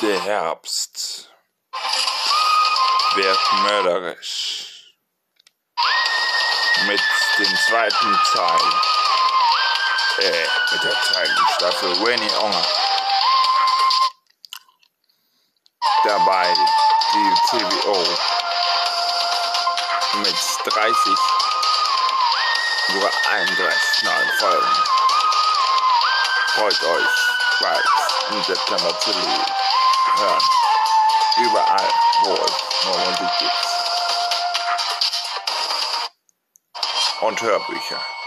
Der Herbst wird mörderisch. Mit dem zweiten Teil, äh, mit der zweiten Staffel Winnie Onger. Dabei die TVO mit 30 sogar 31 neuen Folgen. Freut euch bald im September zu hören. Überall, wo es Musik gibt. Und Hörbücher.